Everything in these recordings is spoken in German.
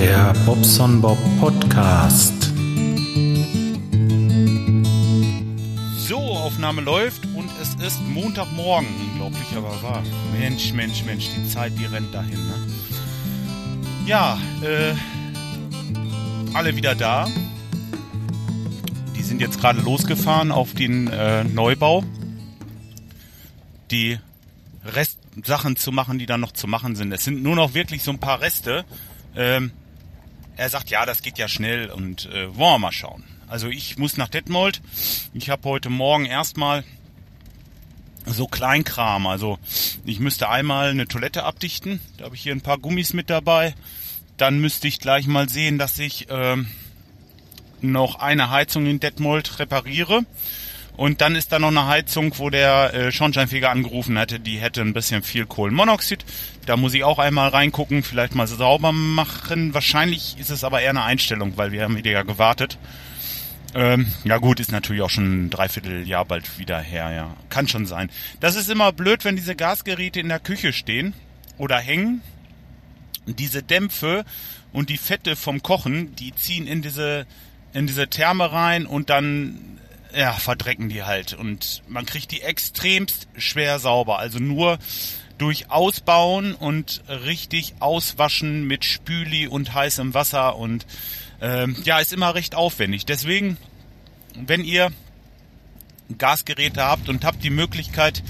Der Bobson Bob Podcast. So, Aufnahme läuft und es ist Montagmorgen. Unglaublich, aber wahr. Mensch, Mensch, Mensch, die Zeit, die rennt dahin, ne? Ja, äh, alle wieder da. Die sind jetzt gerade losgefahren auf den äh, Neubau. Die Restsachen zu machen, die dann noch zu machen sind. Es sind nur noch wirklich so ein paar Reste. Ähm, er sagt, ja, das geht ja schnell und äh, wollen wir mal schauen. Also ich muss nach Detmold. Ich habe heute Morgen erstmal so Kleinkram. Also ich müsste einmal eine Toilette abdichten. Da habe ich hier ein paar Gummis mit dabei. Dann müsste ich gleich mal sehen, dass ich ähm, noch eine Heizung in Detmold repariere. Und dann ist da noch eine Heizung, wo der äh, Schornsteinfeger angerufen hätte, die hätte ein bisschen viel Kohlenmonoxid. Da muss ich auch einmal reingucken, vielleicht mal sauber machen. Wahrscheinlich ist es aber eher eine Einstellung, weil wir haben wieder ja gewartet. Ähm, ja gut, ist natürlich auch schon ein Dreivierteljahr bald wieder her, ja. Kann schon sein. Das ist immer blöd, wenn diese Gasgeräte in der Küche stehen oder hängen. Diese Dämpfe und die Fette vom Kochen, die ziehen in diese in diese Therme rein und dann ja, verdrecken die halt. Und man kriegt die extremst schwer sauber. Also nur durch Ausbauen und richtig auswaschen mit Spüli und heißem Wasser und ähm, ja, ist immer recht aufwendig. Deswegen, wenn ihr Gasgeräte habt und habt die Möglichkeit,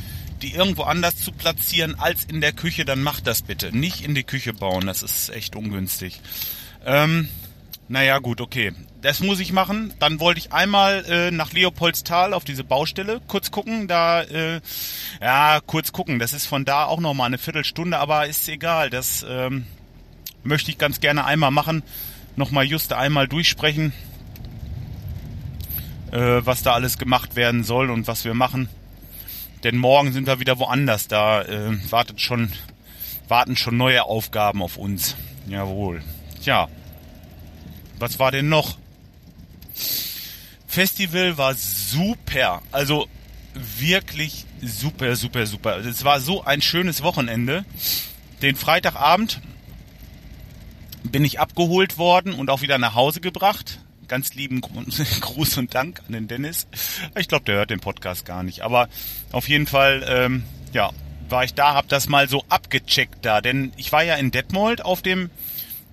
die irgendwo anders zu platzieren als in der Küche, dann macht das bitte. Nicht in die Küche bauen, das ist echt ungünstig. Ähm, naja, gut, okay. Das muss ich machen. Dann wollte ich einmal äh, nach Leopoldstal auf diese Baustelle kurz gucken. Da, äh, ja, kurz gucken. Das ist von da auch nochmal eine Viertelstunde, aber ist egal. Das ähm, möchte ich ganz gerne einmal machen. Nochmal just einmal durchsprechen, äh, was da alles gemacht werden soll und was wir machen. Denn morgen sind wir wieder woanders. Da äh, wartet schon, warten schon neue Aufgaben auf uns. Jawohl. Tja. Was war denn noch? Festival war super. Also wirklich super, super, super. Es war so ein schönes Wochenende. Den Freitagabend bin ich abgeholt worden und auch wieder nach Hause gebracht. Ganz lieben Gruß und Dank an den Dennis. Ich glaube, der hört den Podcast gar nicht. Aber auf jeden Fall, ähm, ja, war ich da, hab das mal so abgecheckt da. Denn ich war ja in Detmold auf dem,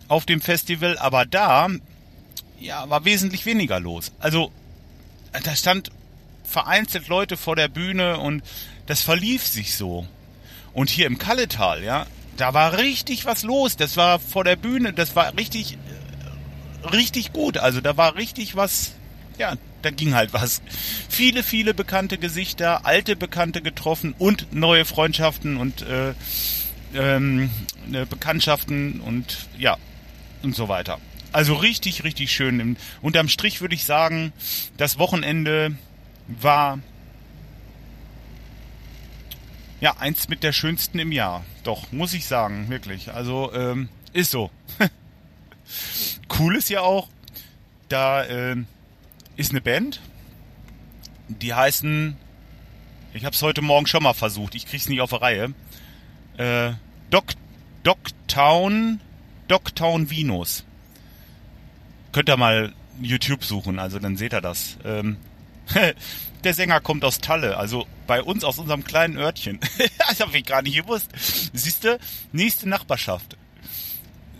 auf dem Festival, aber da ja, war wesentlich weniger los. Also, da stand vereinzelt Leute vor der Bühne und das verlief sich so. Und hier im Kalletal, ja, da war richtig was los. Das war vor der Bühne, das war richtig, richtig gut. Also da war richtig was, ja, da ging halt was. Viele, viele bekannte Gesichter, alte Bekannte getroffen und neue Freundschaften und äh, ähm, ne, Bekanntschaften und ja, und so weiter. Also richtig, richtig schön. Unterm Strich würde ich sagen, das Wochenende war ja eins mit der schönsten im Jahr. Doch, muss ich sagen, wirklich. Also ähm, ist so. cool ist ja auch, da äh, ist eine Band, die heißen, ich habe es heute Morgen schon mal versucht, ich krieg's nicht auf der Reihe. Äh, Doc, Dogtown, Dogtown Venus könnt ihr mal YouTube suchen, also dann seht ihr das. Ähm, der Sänger kommt aus Talle, also bei uns aus unserem kleinen Örtchen. das habe ich gar nicht gewusst. Siehst du, nächste Nachbarschaft.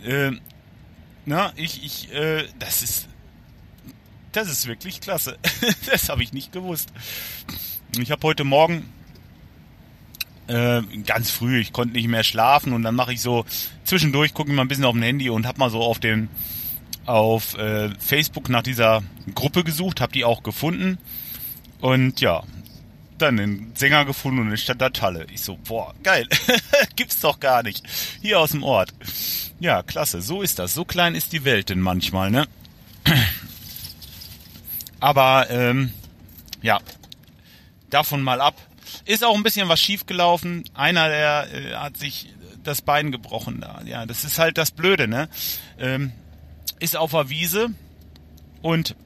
Ähm, na, ich, ich, äh, das ist, das ist wirklich klasse. das habe ich nicht gewusst. Ich habe heute Morgen äh, ganz früh, ich konnte nicht mehr schlafen und dann mache ich so zwischendurch gucke ich mal ein bisschen auf dem Handy und habe mal so auf den auf äh, Facebook nach dieser Gruppe gesucht, habe die auch gefunden und ja, dann den Sänger gefunden und in Stadt der Talle. Ich so, boah, geil, gibt's doch gar nicht. Hier aus dem Ort. Ja, klasse, so ist das. So klein ist die Welt denn manchmal, ne? Aber ähm, ja, davon mal ab. Ist auch ein bisschen was schiefgelaufen. Einer, der äh, hat sich das Bein gebrochen da. Ja, das ist halt das Blöde, ne? Ähm, ist auf der Wiese und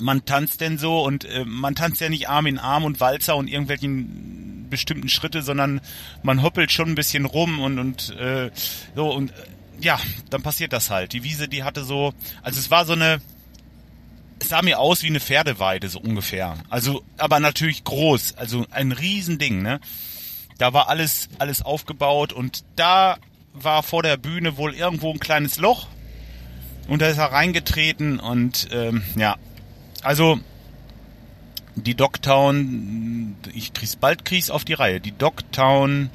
man tanzt denn so und äh, man tanzt ja nicht Arm in Arm und Walzer und irgendwelchen bestimmten Schritte, sondern man hoppelt schon ein bisschen rum und und äh, so und ja, dann passiert das halt. Die Wiese, die hatte so, also es war so eine, es sah mir aus wie eine Pferdeweide, so ungefähr. Also, aber natürlich groß, also ein Riesending, ne? Da war alles, alles aufgebaut und da war vor der Bühne wohl irgendwo ein kleines Loch und da ist er reingetreten und ähm, ja, also die Dogtown, ich krieg's bald krieg's auf die Reihe. Die Dogtown,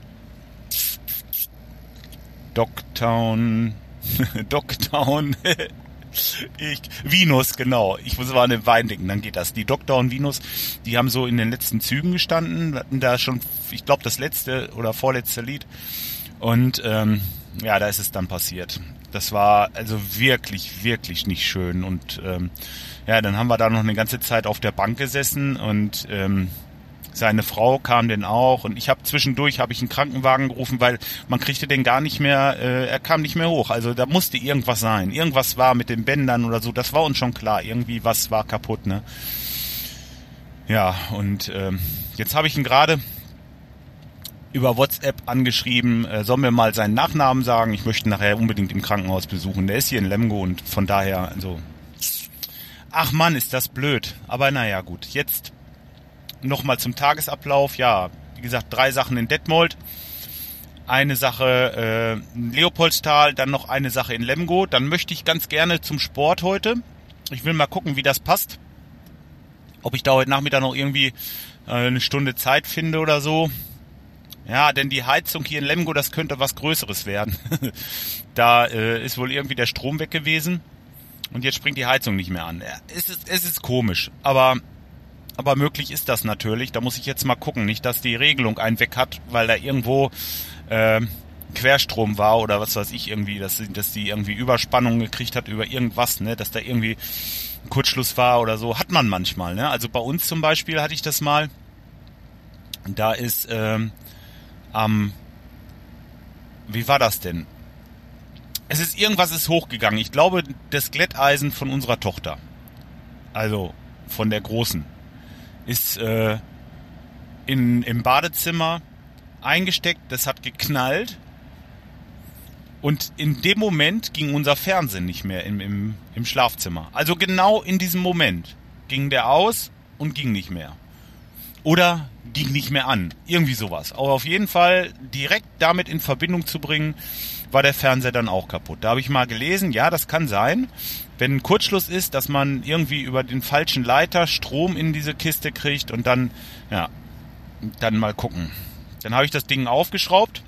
Dogtown, Dogtown, ich, Venus, genau. Ich muss mal an den Wein denken, dann geht das. Die Dogtown Venus, die haben so in den letzten Zügen gestanden, hatten da schon, ich glaube, das letzte oder vorletzte Lied. Und ähm, ja, da ist es dann passiert. Das war also wirklich, wirklich nicht schön. Und ähm, ja, dann haben wir da noch eine ganze Zeit auf der Bank gesessen und ähm, seine Frau kam denn auch und ich habe zwischendurch habe ich einen Krankenwagen gerufen, weil man kriegte den gar nicht mehr, äh, er kam nicht mehr hoch. Also da musste irgendwas sein. Irgendwas war mit den Bändern oder so, das war uns schon klar. Irgendwie was war kaputt, ne? Ja, und ähm, jetzt habe ich ihn gerade über WhatsApp angeschrieben, äh, soll mir mal seinen Nachnamen sagen. Ich möchte nachher unbedingt im Krankenhaus besuchen. Der ist hier in Lemgo und von daher, also. Ach Mann, ist das blöd. Aber naja, gut. Jetzt nochmal zum Tagesablauf. Ja, wie gesagt, drei Sachen in Detmold. Eine Sache äh, in Leopoldstal, dann noch eine Sache in Lemgo. Dann möchte ich ganz gerne zum Sport heute. Ich will mal gucken, wie das passt. Ob ich da heute Nachmittag noch irgendwie äh, eine Stunde Zeit finde oder so. Ja, denn die Heizung hier in Lemgo, das könnte was Größeres werden. da äh, ist wohl irgendwie der Strom weg gewesen und jetzt springt die Heizung nicht mehr an. Es, ist, es ist komisch, aber aber möglich ist das natürlich. Da muss ich jetzt mal gucken, nicht, dass die Regelung einen weg hat, weil da irgendwo äh, Querstrom war oder was weiß ich irgendwie, dass, dass die irgendwie Überspannung gekriegt hat über irgendwas, ne, dass da irgendwie Kurzschluss war oder so. Hat man manchmal, ne? Also bei uns zum Beispiel hatte ich das mal. Da ist ähm, am, wie war das denn? Es ist irgendwas ist hochgegangen. Ich glaube, das Glätteisen von unserer Tochter. Also von der Großen. Ist äh, in, im Badezimmer eingesteckt. Das hat geknallt. Und in dem Moment ging unser Fernsehen nicht mehr im, im, im Schlafzimmer. Also genau in diesem Moment ging der aus und ging nicht mehr. Oder ging nicht mehr an. Irgendwie sowas. Aber auf jeden Fall direkt damit in Verbindung zu bringen, war der Fernseher dann auch kaputt. Da habe ich mal gelesen, ja, das kann sein, wenn ein Kurzschluss ist, dass man irgendwie über den falschen Leiter Strom in diese Kiste kriegt und dann, ja, dann mal gucken. Dann habe ich das Ding aufgeschraubt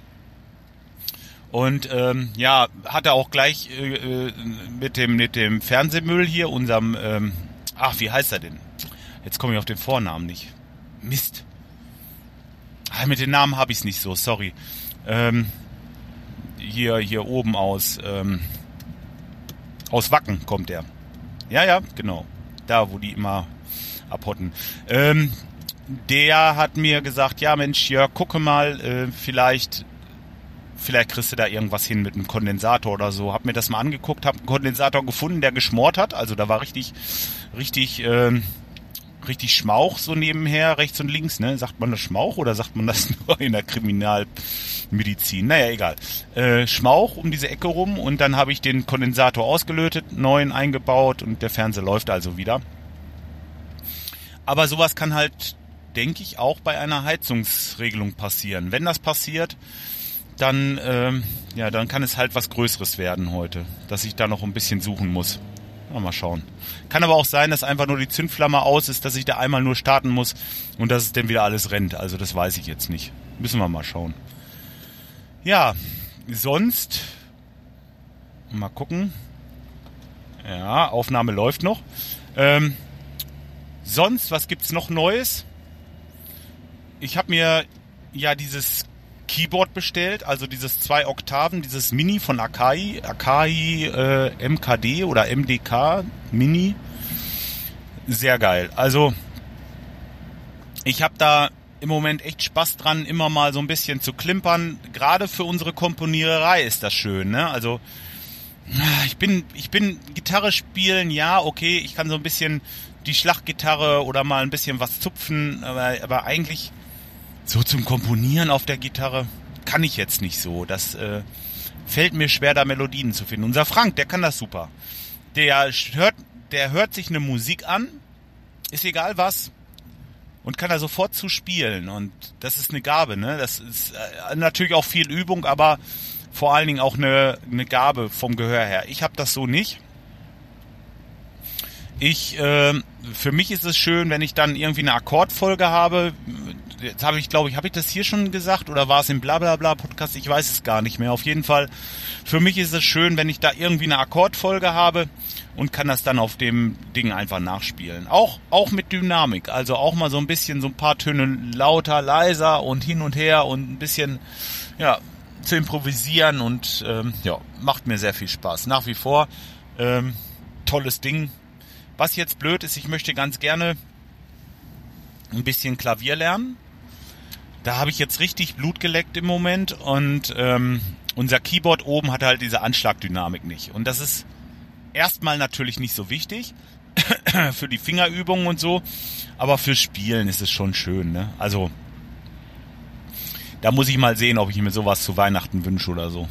und ähm, ja, hatte auch gleich äh, äh, mit dem mit dem Fernsehmüll hier, unserem, ähm, ach, wie heißt er denn? Jetzt komme ich auf den Vornamen nicht. Mist. Ah, mit den Namen habe ich es nicht so, sorry. Ähm, hier, hier oben aus, ähm, aus Wacken kommt der. Ja, ja, genau. Da, wo die immer abhotten. Ähm, der hat mir gesagt, ja Mensch, ja, gucke mal, äh, vielleicht, vielleicht kriegst du da irgendwas hin mit einem Kondensator oder so. Hab mir das mal angeguckt, hab einen Kondensator gefunden, der geschmort hat. Also da war richtig, richtig, ähm, richtig Schmauch so nebenher, rechts und links, ne? Sagt man das Schmauch oder sagt man das nur in der Kriminalmedizin? Naja, egal. Äh, Schmauch um diese Ecke rum und dann habe ich den Kondensator ausgelötet, neuen eingebaut und der Fernseher läuft also wieder. Aber sowas kann halt, denke ich, auch bei einer Heizungsregelung passieren. Wenn das passiert, dann, ähm, ja, dann kann es halt was Größeres werden heute, dass ich da noch ein bisschen suchen muss. Mal schauen. Kann aber auch sein, dass einfach nur die Zündflamme aus ist, dass ich da einmal nur starten muss und dass es dann wieder alles rennt. Also das weiß ich jetzt nicht. Müssen wir mal schauen. Ja, sonst mal gucken. Ja, Aufnahme läuft noch. Ähm, sonst, was gibt's noch Neues? Ich habe mir ja dieses Keyboard bestellt, also dieses zwei Oktaven, dieses Mini von Akai, Akai äh, MKD oder MDK Mini. Sehr geil. Also ich habe da im Moment echt Spaß dran, immer mal so ein bisschen zu klimpern. Gerade für unsere Komponiererei ist das schön, ne? Also ich bin, ich bin Gitarre spielen, ja, okay, ich kann so ein bisschen die Schlaggitarre oder mal ein bisschen was zupfen, aber, aber eigentlich so zum Komponieren auf der Gitarre kann ich jetzt nicht so. Das, äh, fällt mir schwer, da Melodien zu finden. Unser Frank, der kann das super. Der hört, der hört sich eine Musik an, ist egal was, und kann da sofort zu spielen. Und das ist eine Gabe, ne? Das ist äh, natürlich auch viel Übung, aber vor allen Dingen auch eine, eine Gabe vom Gehör her. Ich habe das so nicht. Ich, äh, für mich ist es schön, wenn ich dann irgendwie eine Akkordfolge habe. Jetzt habe ich, glaube ich, habe ich das hier schon gesagt oder war es im Blablabla Podcast? Ich weiß es gar nicht mehr. Auf jeden Fall, für mich ist es schön, wenn ich da irgendwie eine Akkordfolge habe und kann das dann auf dem Ding einfach nachspielen. Auch, auch mit Dynamik. Also auch mal so ein bisschen so ein paar Töne lauter, leiser und hin und her und ein bisschen, ja, zu improvisieren und ähm, ja, macht mir sehr viel Spaß. Nach wie vor ähm, tolles Ding. Was jetzt blöd ist, ich möchte ganz gerne ein bisschen Klavier lernen. Da habe ich jetzt richtig Blut geleckt im Moment und ähm, unser Keyboard oben hat halt diese Anschlagdynamik nicht. Und das ist erstmal natürlich nicht so wichtig für die Fingerübungen und so, aber fürs Spielen ist es schon schön. Ne? Also da muss ich mal sehen, ob ich mir sowas zu Weihnachten wünsche oder so.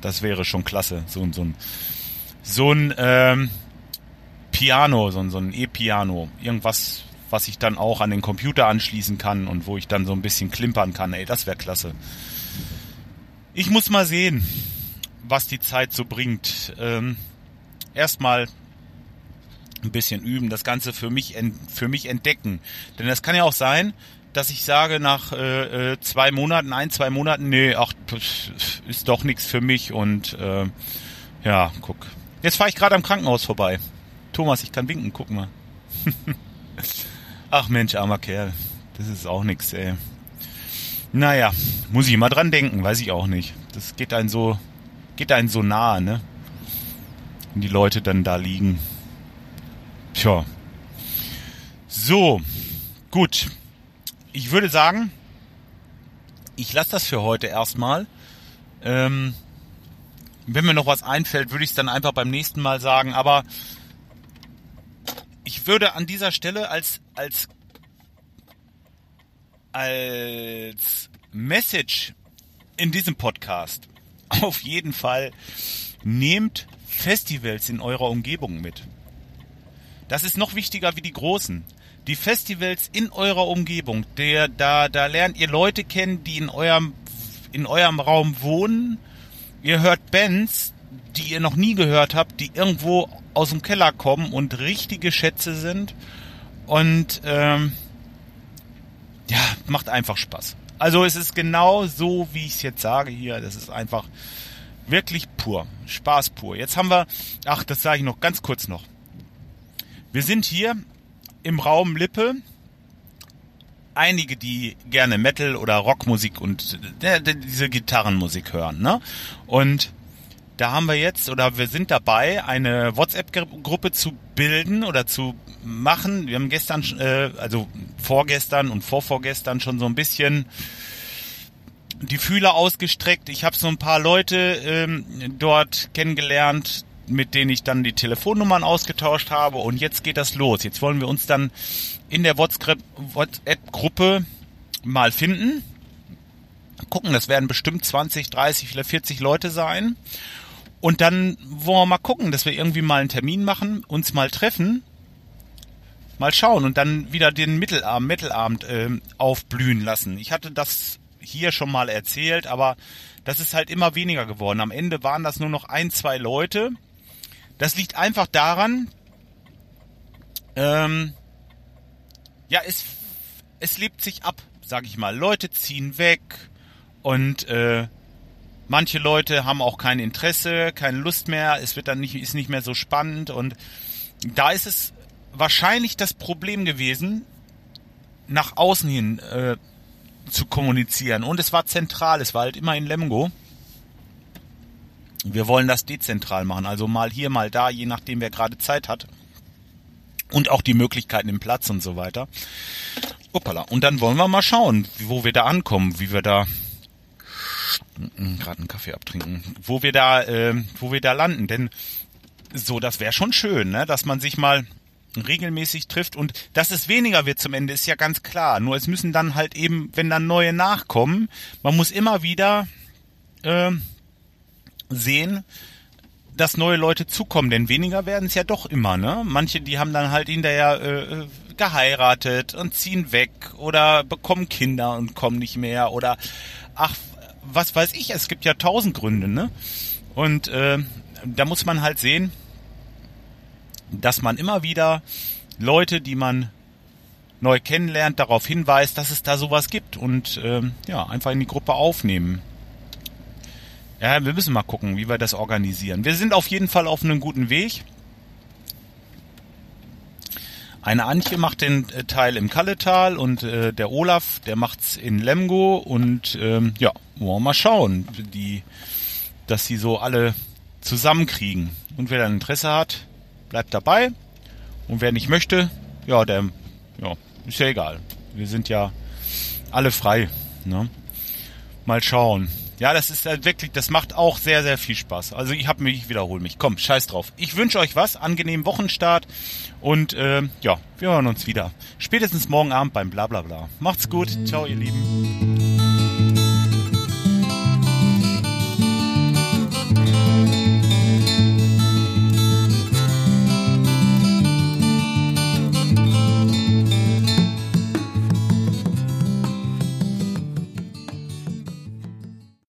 Das wäre schon klasse. So, so ein, so ein ähm, Piano, so so ein E-Piano. Irgendwas, was ich dann auch an den Computer anschließen kann und wo ich dann so ein bisschen klimpern kann. Ey, das wäre klasse. Ich muss mal sehen, was die Zeit so bringt. Ähm, erstmal ein bisschen üben, das Ganze für mich, für mich entdecken. Denn es kann ja auch sein, dass ich sage nach äh, äh, zwei Monaten, ein, zwei Monaten, nee, ach, ist doch nichts für mich und äh, ja, guck. Jetzt fahre ich gerade am Krankenhaus vorbei. Thomas, ich kann winken, guck mal. ach Mensch, armer Kerl. Das ist auch nichts, ey. Naja, muss ich mal dran denken, weiß ich auch nicht. Das geht einem so, geht einem so nahe, ne? Wenn die Leute dann da liegen. Tja. So, gut ich würde sagen, ich lasse das für heute erstmal. Ähm, wenn mir noch was einfällt, würde ich es dann einfach beim nächsten Mal sagen. Aber ich würde an dieser Stelle als als als Message in diesem Podcast auf jeden Fall nehmt Festivals in eurer Umgebung mit. Das ist noch wichtiger wie die großen die Festivals in eurer Umgebung, der, da, da lernt ihr Leute kennen, die in eurem, in eurem Raum wohnen. Ihr hört Bands, die ihr noch nie gehört habt, die irgendwo aus dem Keller kommen und richtige Schätze sind. Und ähm, ja, macht einfach Spaß. Also es ist genau so, wie ich es jetzt sage hier. Das ist einfach wirklich pur. Spaß pur. Jetzt haben wir, ach, das sage ich noch ganz kurz noch. Wir sind hier im Raum Lippe einige, die gerne Metal oder Rockmusik und äh, diese Gitarrenmusik hören. Ne? Und da haben wir jetzt oder wir sind dabei, eine WhatsApp-Gruppe zu bilden oder zu machen. Wir haben gestern, äh, also vorgestern und vorvorgestern schon so ein bisschen die Fühler ausgestreckt. Ich habe so ein paar Leute ähm, dort kennengelernt, mit denen ich dann die Telefonnummern ausgetauscht habe. Und jetzt geht das los. Jetzt wollen wir uns dann in der WhatsApp-Gruppe mal finden. Gucken, das werden bestimmt 20, 30, vielleicht 40 Leute sein. Und dann wollen wir mal gucken, dass wir irgendwie mal einen Termin machen, uns mal treffen, mal schauen und dann wieder den Mittelabend, Mittelabend äh, aufblühen lassen. Ich hatte das hier schon mal erzählt, aber das ist halt immer weniger geworden. Am Ende waren das nur noch ein, zwei Leute das liegt einfach daran, ähm, ja, es, es lebt sich ab, sag ich mal. Leute ziehen weg und äh, manche Leute haben auch kein Interesse, keine Lust mehr, es wird dann nicht, ist nicht mehr so spannend und da ist es wahrscheinlich das Problem gewesen, nach außen hin äh, zu kommunizieren. Und es war zentral, es war halt immer in Lemgo. Wir wollen das dezentral machen, also mal hier, mal da, je nachdem wer gerade Zeit hat. Und auch die Möglichkeiten im Platz und so weiter. Uppala. Und dann wollen wir mal schauen, wo wir da ankommen, wie wir da gerade einen Kaffee abtrinken, wo wir da, äh, wo wir da landen. Denn so, das wäre schon schön, ne? dass man sich mal regelmäßig trifft und dass es weniger wird zum Ende ist ja ganz klar. Nur es müssen dann halt eben, wenn dann neue nachkommen, man muss immer wieder äh, sehen, dass neue Leute zukommen, denn weniger werden es ja doch immer, ne? Manche, die haben dann halt hinterher äh, geheiratet und ziehen weg oder bekommen Kinder und kommen nicht mehr oder ach, was weiß ich, es gibt ja tausend Gründe, ne? Und äh, da muss man halt sehen, dass man immer wieder Leute, die man neu kennenlernt, darauf hinweist, dass es da sowas gibt und äh, ja, einfach in die Gruppe aufnehmen. Ja, wir müssen mal gucken, wie wir das organisieren. Wir sind auf jeden Fall auf einem guten Weg. Eine Antje macht den äh, Teil im Kalletal und äh, der Olaf, der macht's in Lemgo und ähm, ja, wollen wir mal schauen, die, dass sie so alle zusammenkriegen. Und wer dann Interesse hat, bleibt dabei. Und wer nicht möchte, ja, der, ja, ist ja egal. Wir sind ja alle frei. Ne? Mal schauen. Ja, das ist halt wirklich, das macht auch sehr, sehr viel Spaß. Also ich habe mich, ich wiederhole mich. Komm, scheiß drauf. Ich wünsche euch was, angenehmen Wochenstart und äh, ja, wir hören uns wieder. Spätestens morgen Abend beim Blablabla. Macht's gut. Ciao, ihr Lieben.